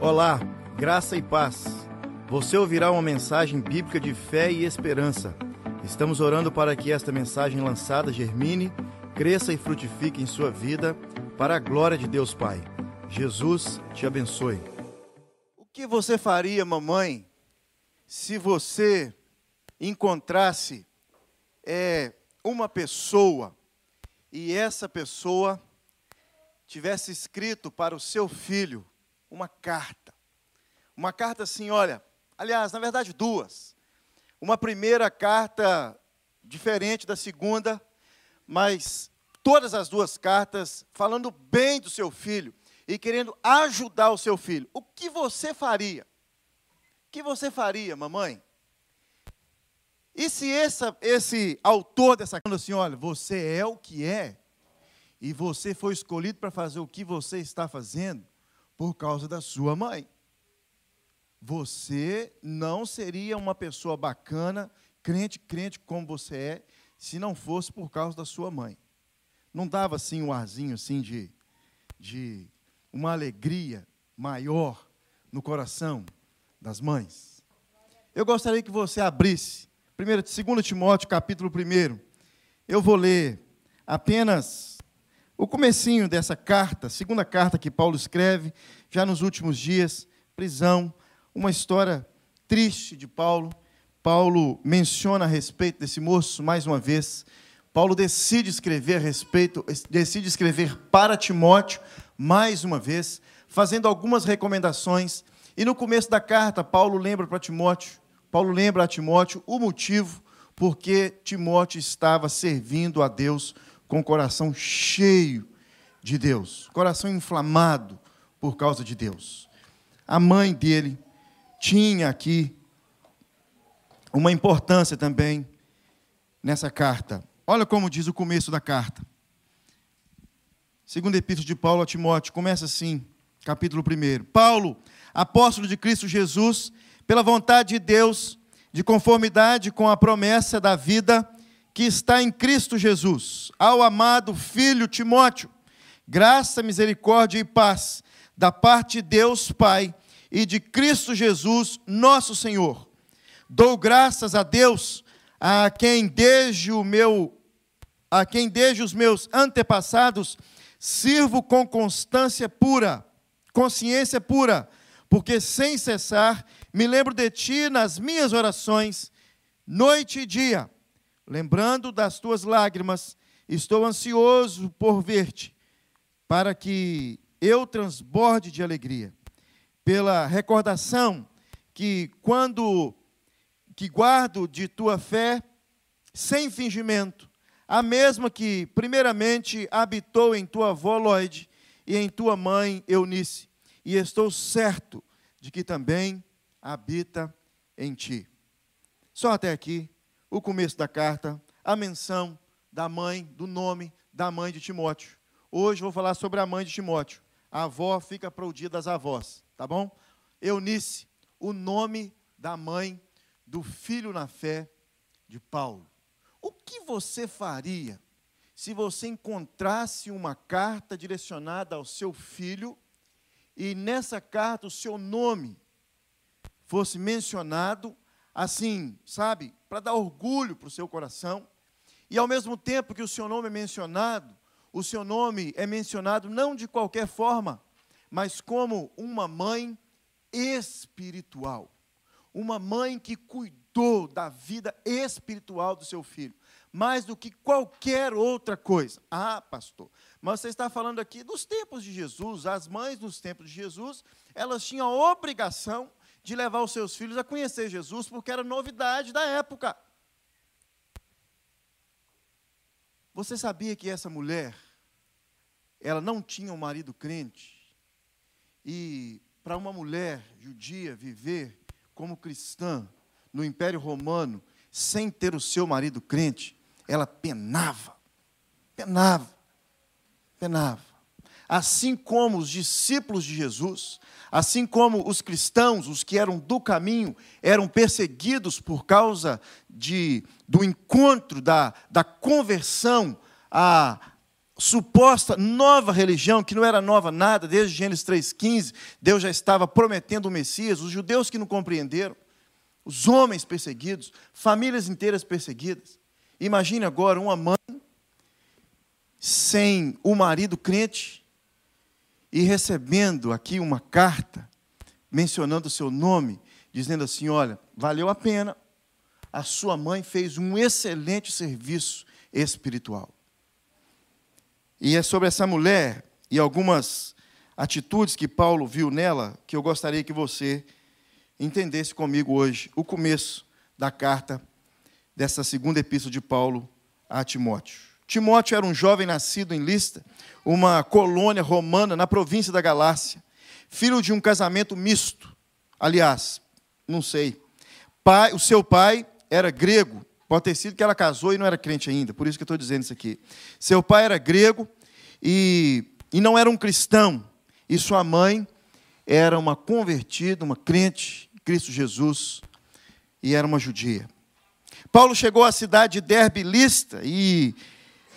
Olá, graça e paz. Você ouvirá uma mensagem bíblica de fé e esperança. Estamos orando para que esta mensagem lançada germine, cresça e frutifique em sua vida, para a glória de Deus Pai. Jesus te abençoe. O que você faria, mamãe, se você encontrasse é, uma pessoa e essa pessoa tivesse escrito para o seu filho uma carta. Uma carta assim, olha, aliás, na verdade, duas. Uma primeira carta diferente da segunda, mas todas as duas cartas falando bem do seu filho e querendo ajudar o seu filho. O que você faria? O que você faria, mamãe? E se essa, esse autor dessa carta assim, olha, você é o que é, e você foi escolhido para fazer o que você está fazendo por causa da sua mãe. Você não seria uma pessoa bacana, crente, crente como você é, se não fosse por causa da sua mãe. Não dava assim um arzinho assim de, de uma alegria maior no coração das mães? Eu gostaria que você abrisse 2 Timóteo, capítulo 1. Eu vou ler apenas o comecinho dessa carta, segunda carta que Paulo escreve, já nos últimos dias, prisão, uma história triste de Paulo. Paulo menciona a respeito desse moço mais uma vez. Paulo decide escrever a respeito, decide escrever para Timóteo mais uma vez, fazendo algumas recomendações. E no começo da carta, Paulo lembra para Timóteo, Paulo lembra a Timóteo o motivo porque Timóteo estava servindo a Deus com o coração cheio de Deus, coração inflamado por causa de Deus. A mãe dele tinha aqui uma importância também nessa carta. Olha como diz o começo da carta. Segundo epístolo de Paulo a Timóteo, começa assim, capítulo 1. Paulo, apóstolo de Cristo Jesus, pela vontade de Deus, de conformidade com a promessa da vida que está em Cristo Jesus, ao amado filho Timóteo, graça, misericórdia e paz da parte de Deus Pai e de Cristo Jesus, nosso Senhor. Dou graças a Deus, a quem desde o meu a quem desde os meus antepassados sirvo com constância pura, consciência pura, porque sem cessar me lembro de ti nas minhas orações, noite e dia lembrando das tuas lágrimas, estou ansioso por ver-te, para que eu transborde de alegria, pela recordação que quando que guardo de tua fé sem fingimento, a mesma que primeiramente habitou em tua avó Lloyd e em tua mãe Eunice, e estou certo de que também habita em ti. Só até aqui o começo da carta, a menção da mãe, do nome da mãe de Timóteo. Hoje vou falar sobre a mãe de Timóteo. A avó fica para o dia das avós, tá bom? Eunice, o nome da mãe do filho na fé de Paulo. O que você faria se você encontrasse uma carta direcionada ao seu filho e nessa carta o seu nome fosse mencionado assim, sabe, para dar orgulho para o seu coração. E ao mesmo tempo que o seu nome é mencionado, o seu nome é mencionado não de qualquer forma, mas como uma mãe espiritual. Uma mãe que cuidou da vida espiritual do seu filho, mais do que qualquer outra coisa. Ah, pastor, mas você está falando aqui dos tempos de Jesus, as mães nos tempos de Jesus, elas tinham a obrigação de levar os seus filhos a conhecer Jesus, porque era novidade da época. Você sabia que essa mulher, ela não tinha um marido crente? E para uma mulher judia viver como cristã no Império Romano, sem ter o seu marido crente, ela penava, penava, penava. Assim como os discípulos de Jesus, Assim como os cristãos, os que eram do caminho, eram perseguidos por causa de, do encontro, da, da conversão a, suposta nova religião, que não era nova nada, desde Gênesis 3,15, Deus já estava prometendo o Messias, os judeus que não compreenderam, os homens perseguidos, famílias inteiras perseguidas. Imagine agora uma mãe sem o marido crente e recebendo aqui uma carta mencionando o seu nome, dizendo assim: olha, valeu a pena, a sua mãe fez um excelente serviço espiritual. E é sobre essa mulher e algumas atitudes que Paulo viu nela que eu gostaria que você entendesse comigo hoje o começo da carta dessa segunda epístola de Paulo a Timóteo. Timóteo era um jovem nascido em Lista, uma colônia romana na província da Galácia, filho de um casamento misto. Aliás, não sei. Pai, o seu pai era grego Pode ter sido que ela casou e não era crente ainda, por isso que eu estou dizendo isso aqui. Seu pai era grego e, e não era um cristão, e sua mãe era uma convertida, uma crente em Cristo Jesus, e era uma judia. Paulo chegou à cidade de Derbe Lista e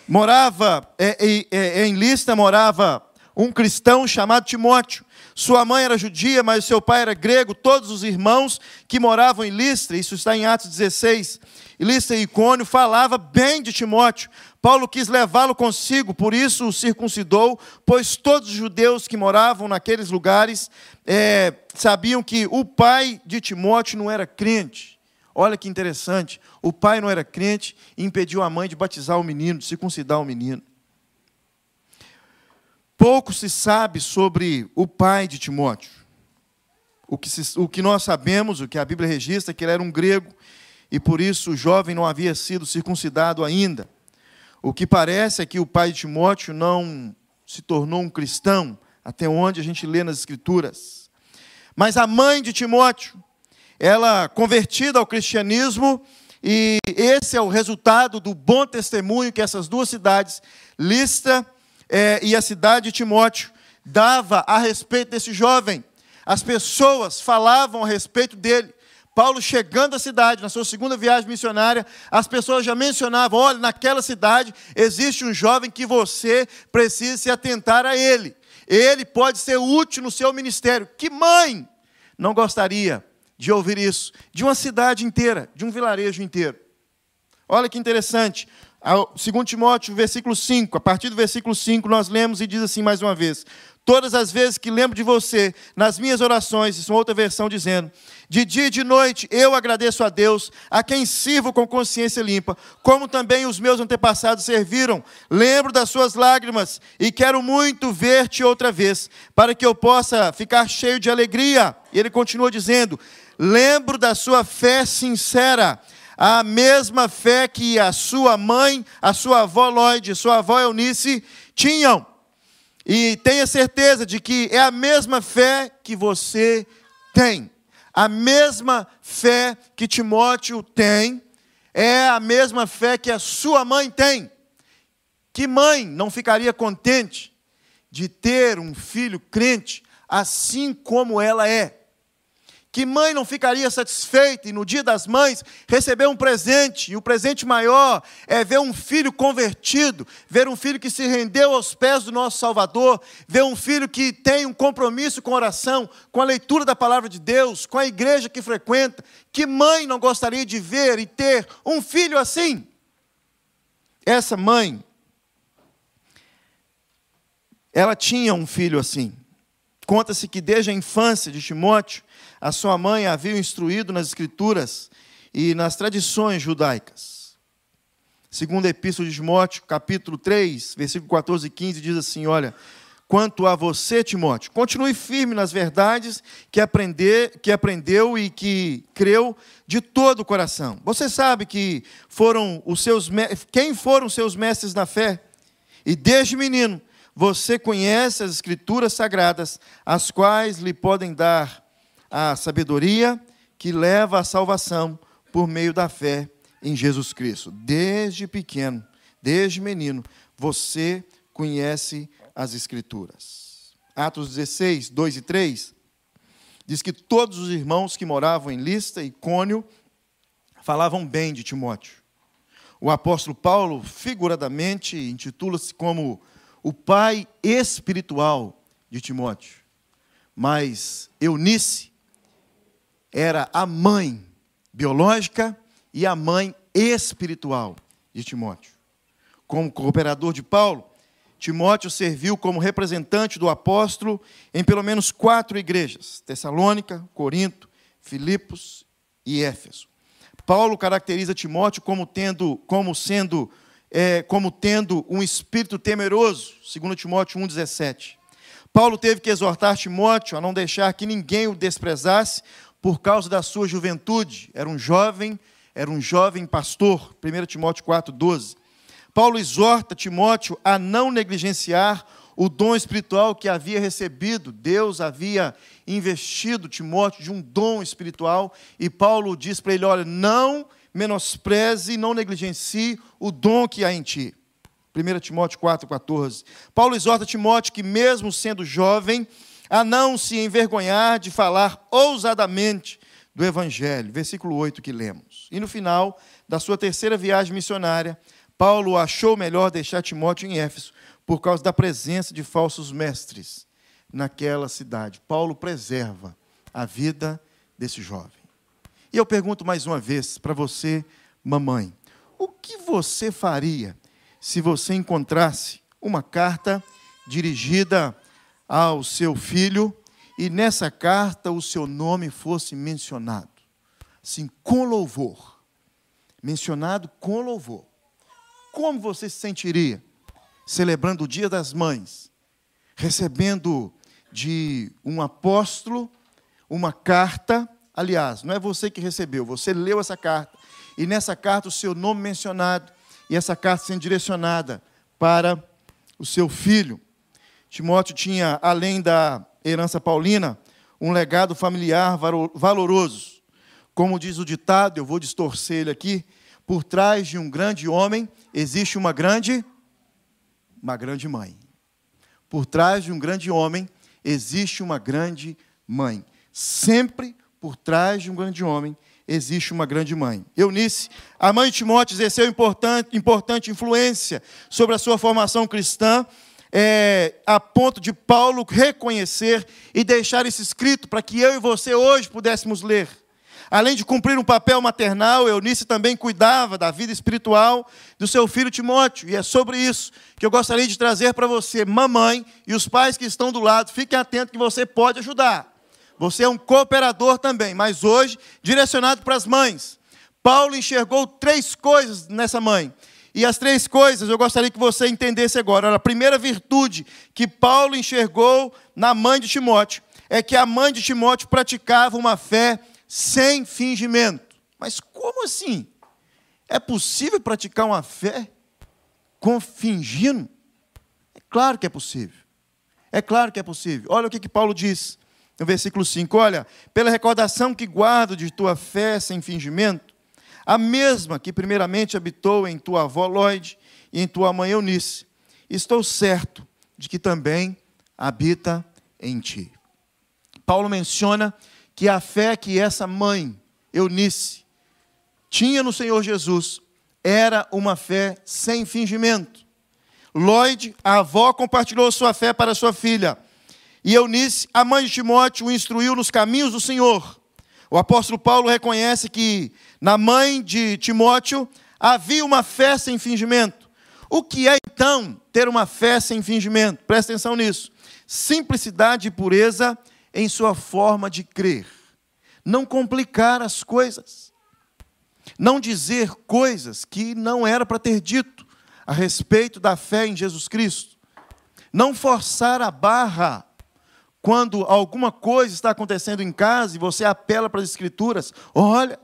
morava, é, é, é, em Lista morava um cristão chamado Timóteo. Sua mãe era judia, mas seu pai era grego. Todos os irmãos que moravam em Listra, isso está em Atos 16, Listra e Icônio, falava bem de Timóteo. Paulo quis levá-lo consigo, por isso o circuncidou, pois todos os judeus que moravam naqueles lugares é, sabiam que o pai de Timóteo não era crente. Olha que interessante, o pai não era crente e impediu a mãe de batizar o menino, de circuncidar o menino. Pouco se sabe sobre o pai de Timóteo. O que, se, o que nós sabemos, o que a Bíblia registra, é que ele era um grego e por isso o jovem não havia sido circuncidado ainda. O que parece é que o pai de Timóteo não se tornou um cristão, até onde a gente lê nas Escrituras. Mas a mãe de Timóteo, ela convertida ao cristianismo, e esse é o resultado do bom testemunho que essas duas cidades, Lista é, e a cidade de Timóteo dava a respeito desse jovem. As pessoas falavam a respeito dele. Paulo chegando à cidade, na sua segunda viagem missionária, as pessoas já mencionavam: olha, naquela cidade existe um jovem que você precisa se atentar a ele. Ele pode ser útil no seu ministério. Que mãe não gostaria de ouvir isso? De uma cidade inteira, de um vilarejo inteiro. Olha que interessante. Segundo Timóteo, versículo 5, a partir do versículo 5, nós lemos e diz assim mais uma vez: Todas as vezes que lembro de você, nas minhas orações, isso é outra versão dizendo, de dia e de noite eu agradeço a Deus, a quem sirvo com consciência limpa, como também os meus antepassados serviram. Lembro das suas lágrimas e quero muito ver-te outra vez, para que eu possa ficar cheio de alegria. E ele continua dizendo: Lembro da sua fé sincera a mesma fé que a sua mãe, a sua avó Lloyd, sua avó Eunice tinham. E tenha certeza de que é a mesma fé que você tem. A mesma fé que Timóteo tem é a mesma fé que a sua mãe tem. Que mãe não ficaria contente de ter um filho crente assim como ela é? Que mãe não ficaria satisfeita e no dia das mães receber um presente, e o presente maior é ver um filho convertido, ver um filho que se rendeu aos pés do nosso Salvador, ver um filho que tem um compromisso com a oração, com a leitura da palavra de Deus, com a igreja que frequenta. Que mãe não gostaria de ver e ter um filho assim? Essa mãe, ela tinha um filho assim. Conta-se que desde a infância de Timóteo, a sua mãe havia instruído nas escrituras e nas tradições judaicas. Segundo a Epístola de Timóteo, capítulo 3, versículo 14 e 15, diz assim: Olha, quanto a você, Timóteo, continue firme nas verdades que, aprender, que aprendeu e que creu de todo o coração. Você sabe que foram os seus quem foram seus mestres na fé? E desde menino você conhece as escrituras sagradas, as quais lhe podem dar a sabedoria que leva à salvação por meio da fé em Jesus Cristo. Desde pequeno, desde menino, você conhece as Escrituras. Atos 16, 2 e 3 diz que todos os irmãos que moravam em Lista e Cônio falavam bem de Timóteo. O apóstolo Paulo, figuradamente, intitula-se como o pai espiritual de Timóteo. Mas Eunice era a mãe biológica e a mãe espiritual de Timóteo. Como cooperador de Paulo, Timóteo serviu como representante do apóstolo em pelo menos quatro igrejas: Tessalônica, Corinto, Filipos e Éfeso. Paulo caracteriza Timóteo como tendo, como sendo, é, como tendo um espírito temeroso, segundo Timóteo 1,17. Paulo teve que exortar Timóteo a não deixar que ninguém o desprezasse por causa da sua juventude. Era um jovem, era um jovem pastor, 1 Timóteo 4,12. Paulo exorta Timóteo a não negligenciar o dom espiritual que havia recebido. Deus havia investido Timóteo de um dom espiritual e Paulo diz para ele: olha, não menospreze, não negligencie o dom que há em ti. 1 Timóteo 4,14. Paulo exorta Timóteo que, mesmo sendo jovem, a não se envergonhar de falar ousadamente do Evangelho. Versículo 8 que lemos. E no final da sua terceira viagem missionária, Paulo achou melhor deixar Timóteo em Éfeso por causa da presença de falsos mestres naquela cidade. Paulo preserva a vida desse jovem. E eu pergunto mais uma vez para você, mamãe: o que você faria se você encontrasse uma carta dirigida ao seu filho e nessa carta o seu nome fosse mencionado? Assim, com louvor. Mencionado com louvor. Como você se sentiria celebrando o Dia das Mães, recebendo de um apóstolo uma carta? Aliás, não é você que recebeu, você leu essa carta. E nessa carta o seu nome mencionado, e essa carta sendo direcionada para o seu filho. Timóteo tinha, além da herança paulina, um legado familiar valoroso. Como diz o ditado, eu vou distorcer ele aqui, por trás de um grande homem existe uma grande uma grande mãe. Por trás de um grande homem existe uma grande mãe. Sempre por trás de um grande homem existe uma grande mãe. Eunice, a mãe de Timóteo, exerceu importante, importante influência sobre a sua formação cristã, é, a ponto de Paulo reconhecer e deixar isso escrito para que eu e você hoje pudéssemos ler. Além de cumprir um papel maternal, Eunice também cuidava da vida espiritual do seu filho Timóteo. E é sobre isso que eu gostaria de trazer para você, mamãe e os pais que estão do lado, fiquem atentos que você pode ajudar. Você é um cooperador também, mas hoje direcionado para as mães. Paulo enxergou três coisas nessa mãe. E as três coisas eu gostaria que você entendesse agora. A primeira virtude que Paulo enxergou na mãe de Timóteo é que a mãe de Timóteo praticava uma fé sem fingimento. Mas como assim? É possível praticar uma fé com fingindo? É claro que é possível. É claro que é possível. Olha o que, que Paulo diz no versículo 5: Olha, pela recordação que guardo de tua fé sem fingimento, a mesma que primeiramente habitou em tua avó Lloyd e em tua mãe Eunice, estou certo de que também habita em ti. Paulo menciona que a fé que essa mãe, Eunice, tinha no Senhor Jesus era uma fé sem fingimento. Lloyd, a avó, compartilhou sua fé para sua filha. E Eunice, a mãe de Timóteo, o instruiu nos caminhos do Senhor. O apóstolo Paulo reconhece que na mãe de Timóteo havia uma fé sem fingimento. O que é então ter uma fé sem fingimento? Presta atenção nisso. Simplicidade e pureza em sua forma de crer. Não complicar as coisas. Não dizer coisas que não era para ter dito a respeito da fé em Jesus Cristo. Não forçar a barra quando alguma coisa está acontecendo em casa e você apela para as Escrituras. Olha,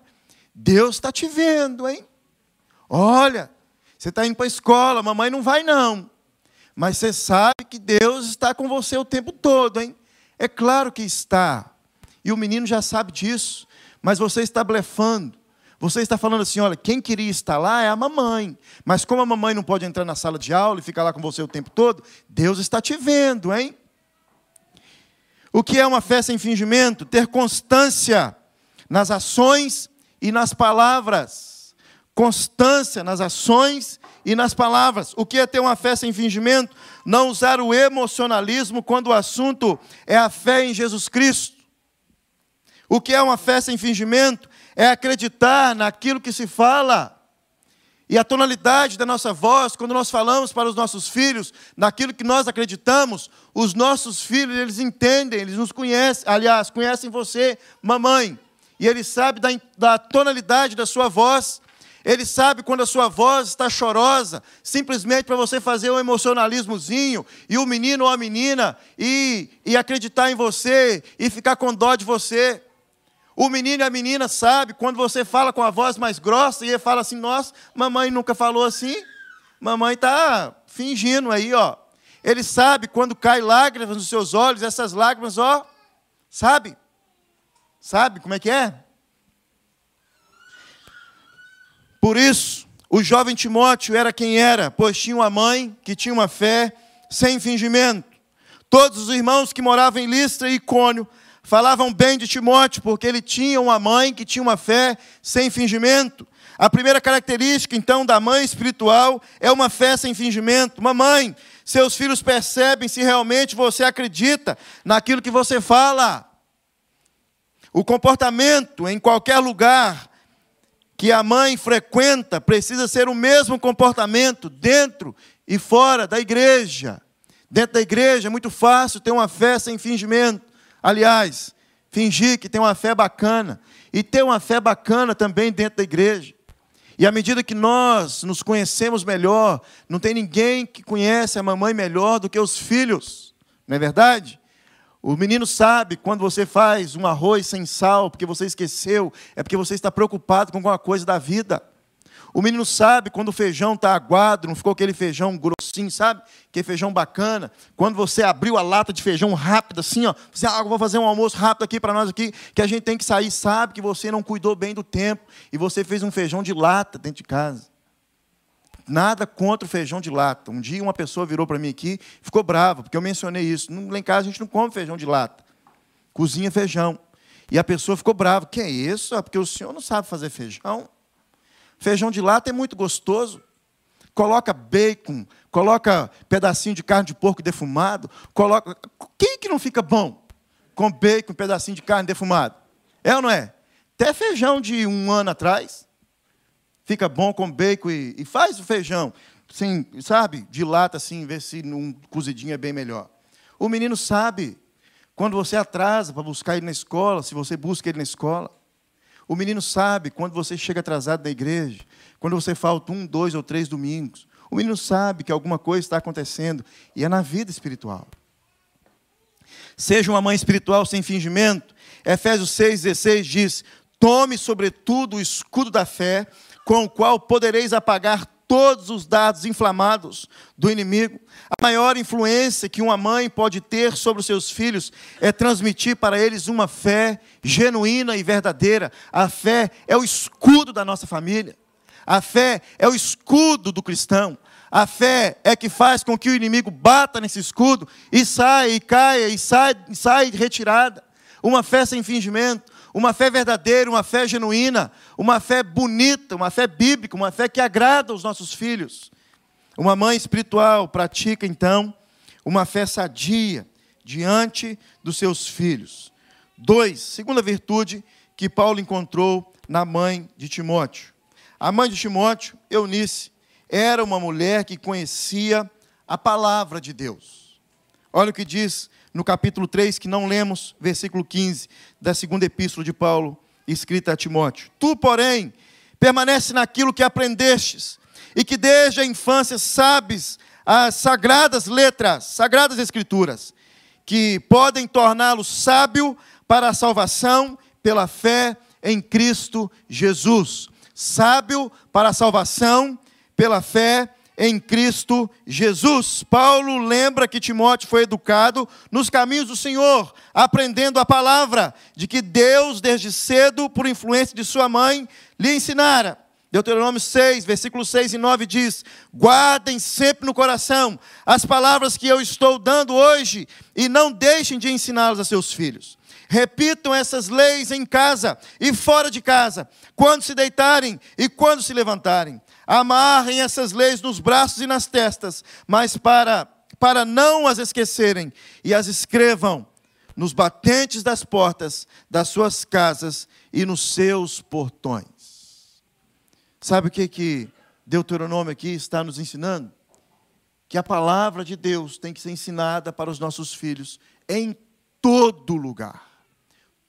Deus está te vendo, hein? Olha, você está indo para a escola, mamãe não vai não. Mas você sabe que Deus está com você o tempo todo, hein? É claro que está. E o menino já sabe disso. Mas você está blefando. Você está falando assim: olha, quem queria estar lá é a mamãe. Mas como a mamãe não pode entrar na sala de aula e ficar lá com você o tempo todo, Deus está te vendo, hein? O que é uma fé sem fingimento? Ter constância nas ações e nas palavras. Constância nas ações e nas palavras. O que é ter uma fé sem fingimento? Não usar o emocionalismo quando o assunto é a fé em Jesus Cristo. O que é uma fé sem fingimento? É acreditar naquilo que se fala. E a tonalidade da nossa voz, quando nós falamos para os nossos filhos, naquilo que nós acreditamos, os nossos filhos, eles entendem, eles nos conhecem, aliás, conhecem você, mamãe, e eles sabem da, da tonalidade da sua voz, ele sabe quando a sua voz está chorosa, simplesmente para você fazer um emocionalismozinho, e o menino ou a menina, e, e acreditar em você, e ficar com dó de você. O menino e a menina sabe quando você fala com a voz mais grossa e ele fala assim: Nossa, mamãe nunca falou assim. Mamãe está fingindo aí, ó. Ele sabe quando cai lágrimas nos seus olhos, essas lágrimas, ó, sabe? Sabe como é que é? Por isso, o jovem Timóteo era quem era, pois tinha uma mãe que tinha uma fé sem fingimento. Todos os irmãos que moravam em Listra e Icônio falavam bem de Timóteo, porque ele tinha uma mãe que tinha uma fé sem fingimento. A primeira característica, então, da mãe espiritual é uma fé sem fingimento. Mamãe, seus filhos percebem se realmente você acredita naquilo que você fala. O comportamento em qualquer lugar que a mãe frequenta precisa ser o mesmo comportamento dentro e fora da igreja. Dentro da igreja é muito fácil ter uma fé sem fingimento. Aliás, fingir que tem uma fé bacana e ter uma fé bacana também dentro da igreja. E à medida que nós nos conhecemos melhor, não tem ninguém que conhece a mamãe melhor do que os filhos, não é verdade? O menino sabe quando você faz um arroz sem sal, porque você esqueceu, é porque você está preocupado com alguma coisa da vida. O menino sabe quando o feijão está aguado, não ficou aquele feijão grossinho, sabe? Que feijão bacana. Quando você abriu a lata de feijão rápido, assim, ó, você, ah, vou fazer um almoço rápido aqui para nós aqui, que a gente tem que sair, sabe que você não cuidou bem do tempo e você fez um feijão de lata dentro de casa. Nada contra o feijão de lata. Um dia uma pessoa virou para mim aqui, ficou brava, porque eu mencionei isso. Lá em casa a gente não come feijão de lata. Cozinha feijão. E a pessoa ficou brava. Que é isso? É porque o senhor não sabe fazer feijão. Feijão de lata é muito gostoso. Coloca bacon, coloca pedacinho de carne de porco defumado, coloca. Quem que não fica bom com bacon, pedacinho de carne defumado? É ou não é? Até feijão de um ano atrás fica bom com bacon e, e faz o feijão, assim, sabe, de lata assim, ver se num cozidinho é bem melhor. O menino sabe quando você atrasa para buscar ele na escola, se você busca ele na escola. O menino sabe quando você chega atrasado na igreja, quando você falta um, dois ou três domingos. O menino sabe que alguma coisa está acontecendo e é na vida espiritual. Seja uma mãe espiritual sem fingimento. Efésios 6,16 diz: Tome, sobretudo, o escudo da fé, com o qual podereis apagar todos os dados inflamados do inimigo. A maior influência que uma mãe pode ter sobre os seus filhos é transmitir para eles uma fé genuína e verdadeira. A fé é o escudo da nossa família. A fé é o escudo do cristão. A fé é que faz com que o inimigo bata nesse escudo e saia e caia e sai, sai retirada. Uma fé sem fingimento, uma fé verdadeira, uma fé genuína, uma fé bonita, uma fé bíblica, uma fé que agrada aos nossos filhos. Uma mãe espiritual pratica, então, uma fé sadia diante dos seus filhos. Dois, segunda virtude que Paulo encontrou na mãe de Timóteo. A mãe de Timóteo, Eunice, era uma mulher que conhecia a palavra de Deus. Olha o que diz no capítulo 3, que não lemos, versículo 15, da segunda epístola de Paulo, escrita a Timóteo. Tu, porém, permanece naquilo que aprendestes, e que desde a infância sabes as sagradas letras, sagradas escrituras, que podem torná-lo sábio para a salvação pela fé em Cristo Jesus. Sábio para a salvação pela fé em Cristo Jesus. Paulo lembra que Timóteo foi educado nos caminhos do Senhor, aprendendo a palavra de que Deus, desde cedo, por influência de sua mãe, lhe ensinara. Deuteronômio 6, versículos 6 e 9 diz: Guardem sempre no coração as palavras que eu estou dando hoje e não deixem de ensiná-las a seus filhos. Repitam essas leis em casa e fora de casa, quando se deitarem e quando se levantarem Amarrem essas leis nos braços e nas testas, mas para, para não as esquecerem, e as escrevam nos batentes das portas das suas casas e nos seus portões. Sabe o que, que Deuteronômio aqui está nos ensinando? Que a palavra de Deus tem que ser ensinada para os nossos filhos em todo lugar.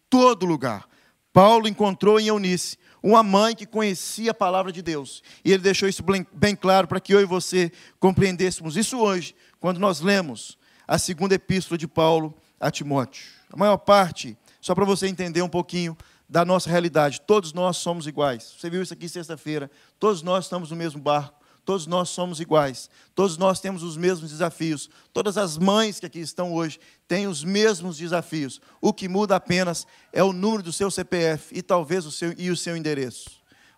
Todo lugar. Paulo encontrou em Eunice uma mãe que conhecia a palavra de Deus. E ele deixou isso bem claro para que eu e você compreendêssemos isso hoje, quando nós lemos a segunda epístola de Paulo a Timóteo. A maior parte, só para você entender um pouquinho da nossa realidade, todos nós somos iguais. Você viu isso aqui sexta-feira? Todos nós estamos no mesmo barco. Todos nós somos iguais, todos nós temos os mesmos desafios. Todas as mães que aqui estão hoje têm os mesmos desafios. O que muda apenas é o número do seu CPF e talvez o seu e o seu endereço.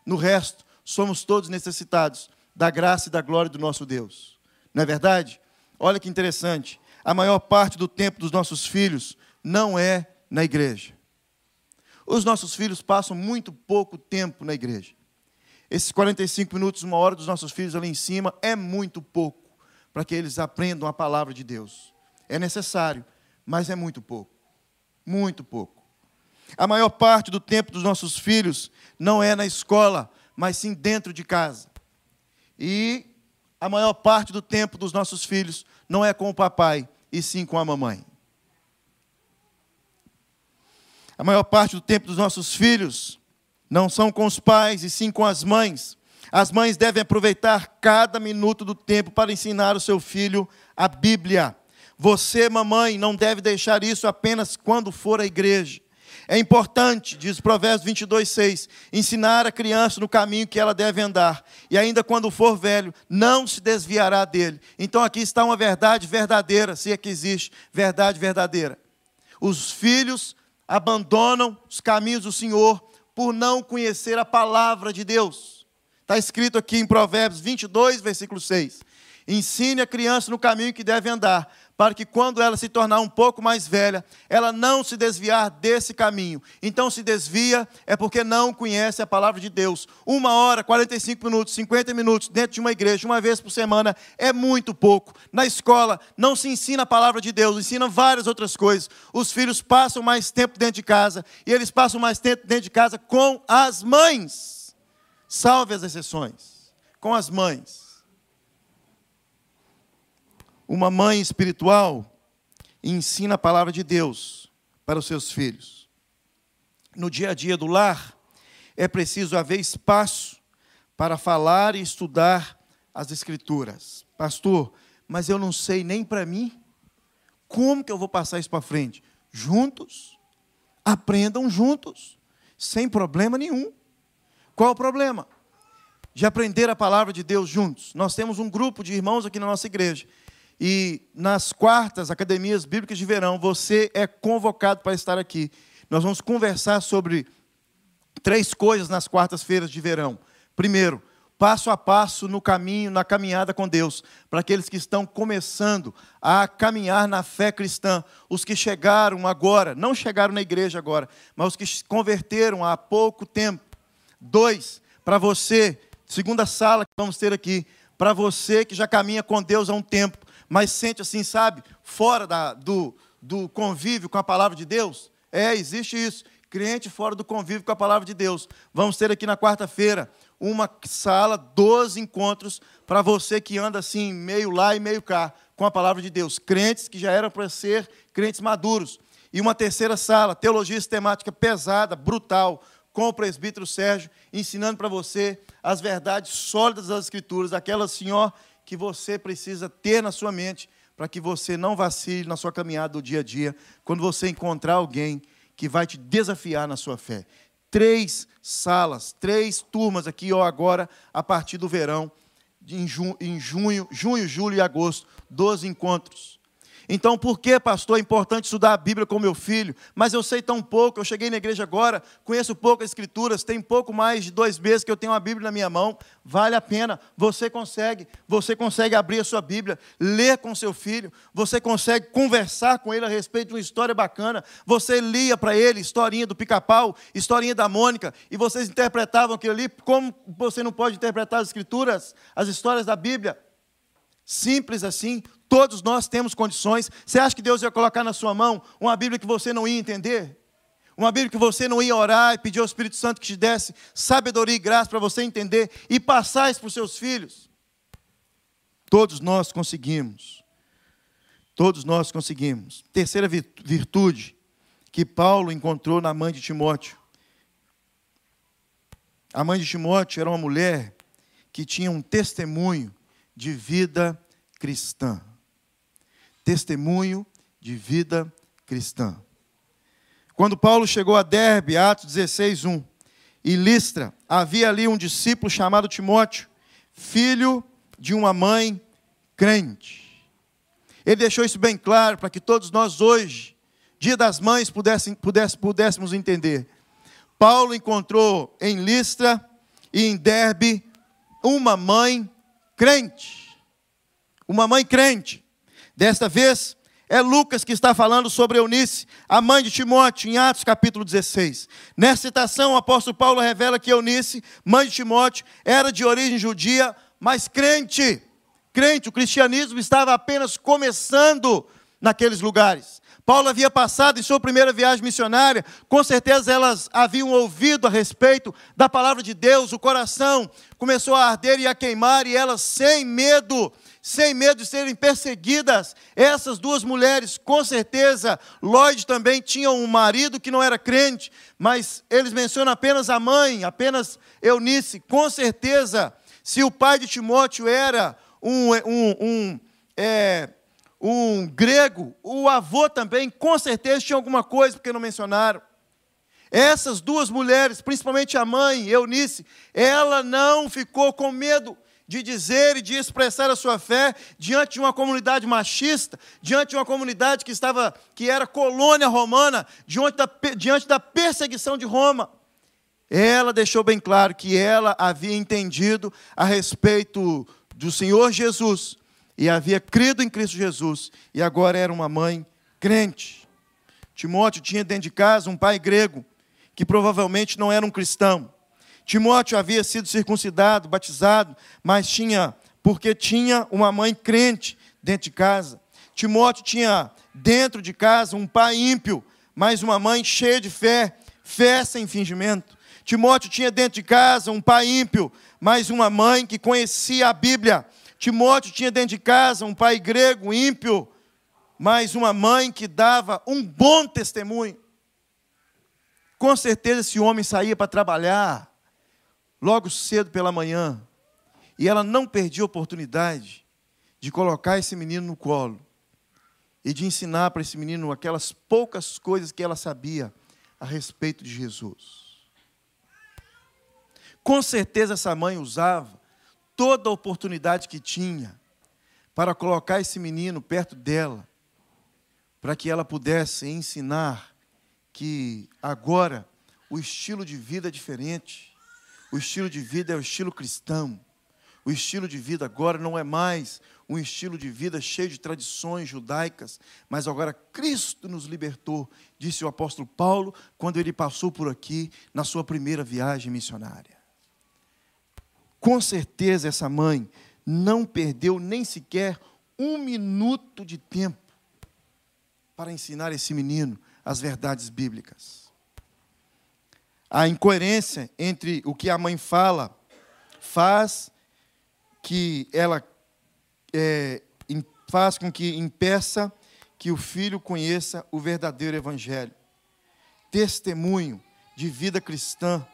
No resto, somos todos necessitados da graça e da glória do nosso Deus. Não é verdade? Olha que interessante. A maior parte do tempo dos nossos filhos não é na igreja. Os nossos filhos passam muito pouco tempo na igreja. Esses 45 minutos, uma hora dos nossos filhos ali em cima é muito pouco para que eles aprendam a palavra de Deus. É necessário, mas é muito pouco. Muito pouco. A maior parte do tempo dos nossos filhos não é na escola, mas sim dentro de casa. E a maior parte do tempo dos nossos filhos não é com o papai, e sim com a mamãe. A maior parte do tempo dos nossos filhos não são com os pais e sim com as mães. As mães devem aproveitar cada minuto do tempo para ensinar o seu filho a Bíblia. Você, mamãe, não deve deixar isso apenas quando for à igreja. É importante, diz Provérbios 22, 6, ensinar a criança no caminho que ela deve andar, e ainda quando for velho, não se desviará dele. Então aqui está uma verdade verdadeira, se é que existe verdade verdadeira. Os filhos abandonam os caminhos do Senhor por não conhecer a palavra de Deus. Está escrito aqui em Provérbios 22, versículo 6. Ensine a criança no caminho que deve andar, para que quando ela se tornar um pouco mais velha, ela não se desviar desse caminho. Então, se desvia é porque não conhece a palavra de Deus. Uma hora, 45 minutos, 50 minutos dentro de uma igreja, uma vez por semana, é muito pouco. Na escola, não se ensina a palavra de Deus, ensina várias outras coisas. Os filhos passam mais tempo dentro de casa, e eles passam mais tempo dentro de casa com as mães. Salve as exceções. Com as mães uma mãe espiritual ensina a palavra de Deus para os seus filhos. No dia a dia do lar, é preciso haver espaço para falar e estudar as Escrituras. Pastor, mas eu não sei nem para mim. Como que eu vou passar isso para frente? Juntos. Aprendam juntos, sem problema nenhum. Qual o problema? De aprender a palavra de Deus juntos. Nós temos um grupo de irmãos aqui na nossa igreja e nas quartas academias bíblicas de verão, você é convocado para estar aqui. Nós vamos conversar sobre três coisas nas quartas-feiras de verão. Primeiro, passo a passo no caminho, na caminhada com Deus, para aqueles que estão começando a caminhar na fé cristã, os que chegaram agora, não chegaram na igreja agora, mas os que se converteram há pouco tempo. Dois, para você, segunda sala que vamos ter aqui, para você que já caminha com Deus há um tempo, mas sente assim, sabe, fora da, do, do convívio com a palavra de Deus? É, existe isso. Crente fora do convívio com a palavra de Deus. Vamos ter aqui na quarta-feira uma sala, 12 encontros para você que anda assim, meio lá e meio cá, com a palavra de Deus. Crentes que já eram para ser crentes maduros. E uma terceira sala, teologia sistemática pesada, brutal, com o presbítero Sérgio, ensinando para você as verdades sólidas das Escrituras, aquelas, Senhor, que você precisa ter na sua mente para que você não vacile na sua caminhada do dia a dia, quando você encontrar alguém que vai te desafiar na sua fé. Três salas, três turmas aqui ou agora, a partir do verão, em, junho, junho, julho e agosto, 12 encontros. Então, por que, pastor, é importante estudar a Bíblia com meu filho? Mas eu sei tão pouco, eu cheguei na igreja agora, conheço pouco as Escrituras, tem pouco mais de dois meses que eu tenho a Bíblia na minha mão. Vale a pena, você consegue, você consegue abrir a sua Bíblia, ler com seu filho, você consegue conversar com ele a respeito de uma história bacana. Você lia para ele historinha do pica-pau, historinha da Mônica, e vocês interpretavam aquilo ali. Como você não pode interpretar as Escrituras, as histórias da Bíblia? Simples assim, todos nós temos condições. Você acha que Deus ia colocar na sua mão uma Bíblia que você não ia entender? Uma Bíblia que você não ia orar e pedir ao Espírito Santo que te desse sabedoria e graça para você entender e passar isso para os seus filhos? Todos nós conseguimos. Todos nós conseguimos. Terceira virtude que Paulo encontrou na mãe de Timóteo. A mãe de Timóteo era uma mulher que tinha um testemunho de vida cristã. Testemunho de vida cristã. Quando Paulo chegou a Derbe, Atos 16, 1, e Listra, havia ali um discípulo chamado Timóteo, filho de uma mãe crente. Ele deixou isso bem claro para que todos nós hoje, dia das mães, pudéssemos, pudéssemos entender. Paulo encontrou em Listra e em Derbe uma mãe crente. Uma mãe crente. Desta vez, é Lucas que está falando sobre Eunice, a mãe de Timóteo, em Atos capítulo 16. Nessa citação, o apóstolo Paulo revela que Eunice, mãe de Timóteo, era de origem judia, mas crente. Crente, o cristianismo estava apenas começando naqueles lugares. Paulo havia passado em sua primeira viagem missionária, com certeza elas haviam ouvido a respeito da palavra de Deus, o coração começou a arder e a queimar, e elas, sem medo, sem medo de serem perseguidas, essas duas mulheres, com certeza, Lloyd também tinha um marido que não era crente, mas eles mencionam apenas a mãe, apenas Eunice, com certeza, se o pai de Timóteo era um, um, um é, um grego, o avô também, com certeza tinha alguma coisa, porque não mencionaram. Essas duas mulheres, principalmente a mãe, Eunice, ela não ficou com medo de dizer e de expressar a sua fé diante de uma comunidade machista, diante de uma comunidade que estava que era colônia romana, diante da, diante da perseguição de Roma. Ela deixou bem claro que ela havia entendido a respeito do Senhor Jesus e havia crido em Cristo Jesus e agora era uma mãe crente. Timóteo tinha dentro de casa um pai grego que provavelmente não era um cristão. Timóteo havia sido circuncidado, batizado, mas tinha porque tinha uma mãe crente dentro de casa. Timóteo tinha dentro de casa um pai ímpio, mas uma mãe cheia de fé, fé sem fingimento. Timóteo tinha dentro de casa um pai ímpio, mas uma mãe que conhecia a Bíblia, Timóteo tinha dentro de casa um pai grego, ímpio, mas uma mãe que dava um bom testemunho. Com certeza esse homem saía para trabalhar logo cedo pela manhã, e ela não perdia a oportunidade de colocar esse menino no colo e de ensinar para esse menino aquelas poucas coisas que ela sabia a respeito de Jesus. Com certeza essa mãe usava toda a oportunidade que tinha para colocar esse menino perto dela, para que ela pudesse ensinar que agora o estilo de vida é diferente. O estilo de vida é o estilo cristão. O estilo de vida agora não é mais um estilo de vida cheio de tradições judaicas, mas agora Cristo nos libertou, disse o apóstolo Paulo quando ele passou por aqui na sua primeira viagem missionária. Com certeza essa mãe não perdeu nem sequer um minuto de tempo para ensinar esse menino as verdades bíblicas. A incoerência entre o que a mãe fala faz que ela é, faz com que impeça que o filho conheça o verdadeiro evangelho. Testemunho de vida cristã.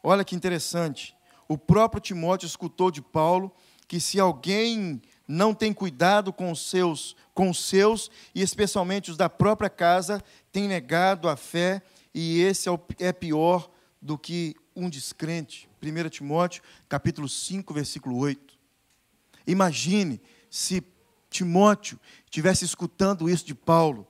Olha que interessante. O próprio Timóteo escutou de Paulo que se alguém não tem cuidado com os seus, com os seus e especialmente os da própria casa, tem negado a fé e esse é, é pior do que um descrente. 1 Timóteo, capítulo 5, versículo 8. Imagine se Timóteo estivesse escutando isso de Paulo.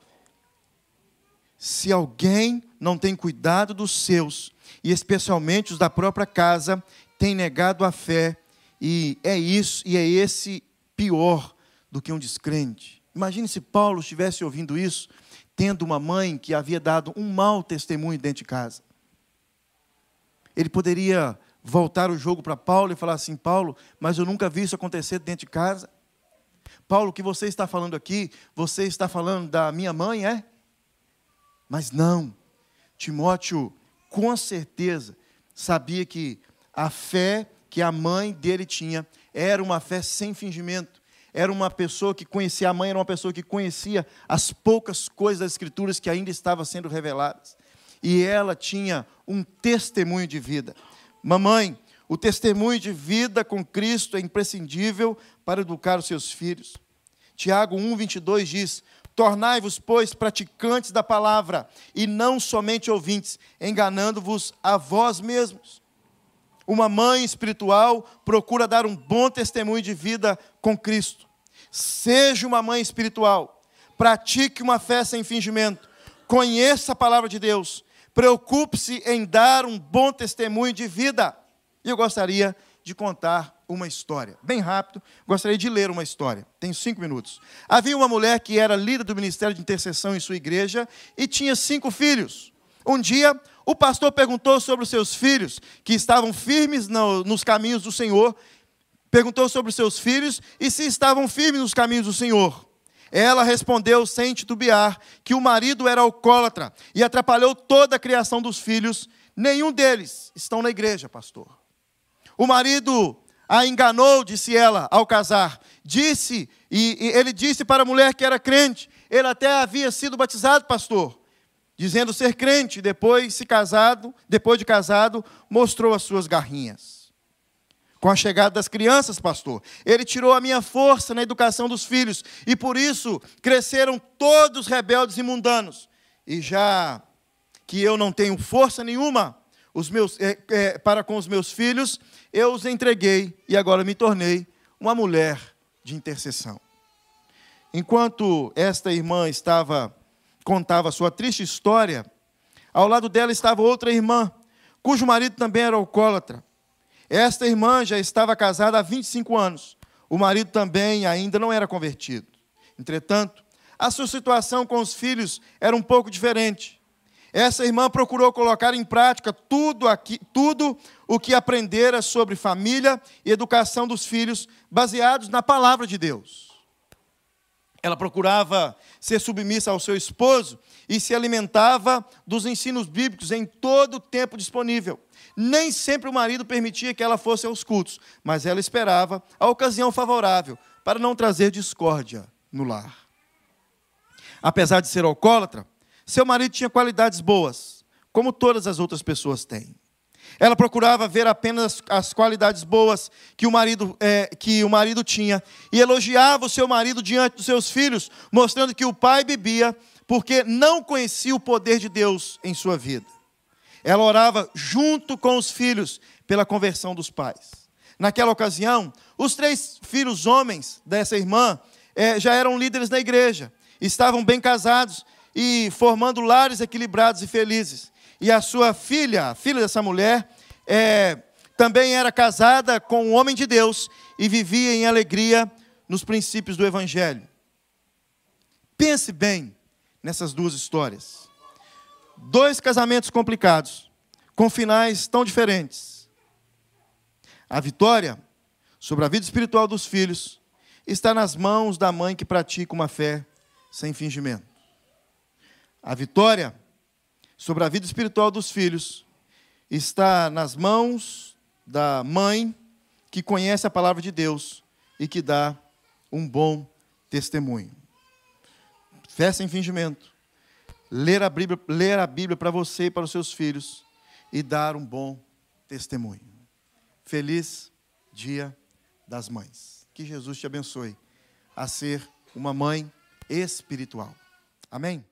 Se alguém não tem cuidado dos seus, e especialmente os da própria casa, tem negado a fé, e é isso, e é esse pior do que um descrente. Imagine se Paulo estivesse ouvindo isso, tendo uma mãe que havia dado um mau testemunho dentro de casa. Ele poderia voltar o jogo para Paulo e falar assim: Paulo, mas eu nunca vi isso acontecer dentro de casa. Paulo, o que você está falando aqui, você está falando da minha mãe, é? Mas não. Timóteo, com certeza, sabia que a fé que a mãe dele tinha era uma fé sem fingimento. Era uma pessoa que conhecia a mãe, era uma pessoa que conhecia as poucas coisas das Escrituras que ainda estavam sendo reveladas e ela tinha um testemunho de vida. Mamãe, o testemunho de vida com Cristo é imprescindível para educar os seus filhos. Tiago 1:22 diz: Tornai-vos, pois, praticantes da palavra, e não somente ouvintes, enganando-vos a vós mesmos. Uma mãe espiritual procura dar um bom testemunho de vida com Cristo. Seja uma mãe espiritual, pratique uma fé sem fingimento, conheça a palavra de Deus, Preocupe-se em dar um bom testemunho de vida. E eu gostaria de contar uma história. Bem rápido, gostaria de ler uma história. Tenho cinco minutos. Havia uma mulher que era líder do ministério de intercessão em sua igreja e tinha cinco filhos. Um dia, o pastor perguntou sobre os seus filhos, que estavam firmes no, nos caminhos do Senhor. Perguntou sobre seus filhos e se estavam firmes nos caminhos do Senhor. Ela respondeu sem titubear que o marido era alcoólatra e atrapalhou toda a criação dos filhos. Nenhum deles estão na igreja, pastor. O marido a enganou, disse ela, ao casar. Disse, e, e ele disse para a mulher que era crente. Ele até havia sido batizado, pastor, dizendo ser crente. Depois, se casado, depois de casado, mostrou as suas garrinhas com a chegada das crianças, pastor. Ele tirou a minha força na educação dos filhos e por isso cresceram todos rebeldes e mundanos. E já que eu não tenho força nenhuma os meus, é, é, para com os meus filhos, eu os entreguei e agora me tornei uma mulher de intercessão. Enquanto esta irmã estava contava sua triste história, ao lado dela estava outra irmã, cujo marido também era alcoólatra. Esta irmã já estava casada há 25 anos. O marido também ainda não era convertido. Entretanto, a sua situação com os filhos era um pouco diferente. Essa irmã procurou colocar em prática tudo, aqui, tudo o que aprendera sobre família e educação dos filhos, baseados na palavra de Deus. Ela procurava ser submissa ao seu esposo e se alimentava dos ensinos bíblicos em todo o tempo disponível. Nem sempre o marido permitia que ela fosse aos cultos, mas ela esperava a ocasião favorável para não trazer discórdia no lar. Apesar de ser alcoólatra, seu marido tinha qualidades boas, como todas as outras pessoas têm. Ela procurava ver apenas as qualidades boas que o marido, é, que o marido tinha e elogiava o seu marido diante dos seus filhos, mostrando que o pai bebia porque não conhecia o poder de Deus em sua vida. Ela orava junto com os filhos pela conversão dos pais. Naquela ocasião, os três filhos homens dessa irmã é, já eram líderes da igreja, estavam bem casados e formando lares equilibrados e felizes. E a sua filha, a filha dessa mulher, é, também era casada com um homem de Deus e vivia em alegria nos princípios do Evangelho. Pense bem nessas duas histórias. Dois casamentos complicados, com finais tão diferentes. A vitória sobre a vida espiritual dos filhos está nas mãos da mãe que pratica uma fé sem fingimento. A vitória sobre a vida espiritual dos filhos está nas mãos da mãe que conhece a palavra de Deus e que dá um bom testemunho. Fé sem fingimento ler a Bíblia, ler a Bíblia para você e para os seus filhos e dar um bom testemunho. Feliz Dia das Mães. Que Jesus te abençoe a ser uma mãe espiritual. Amém?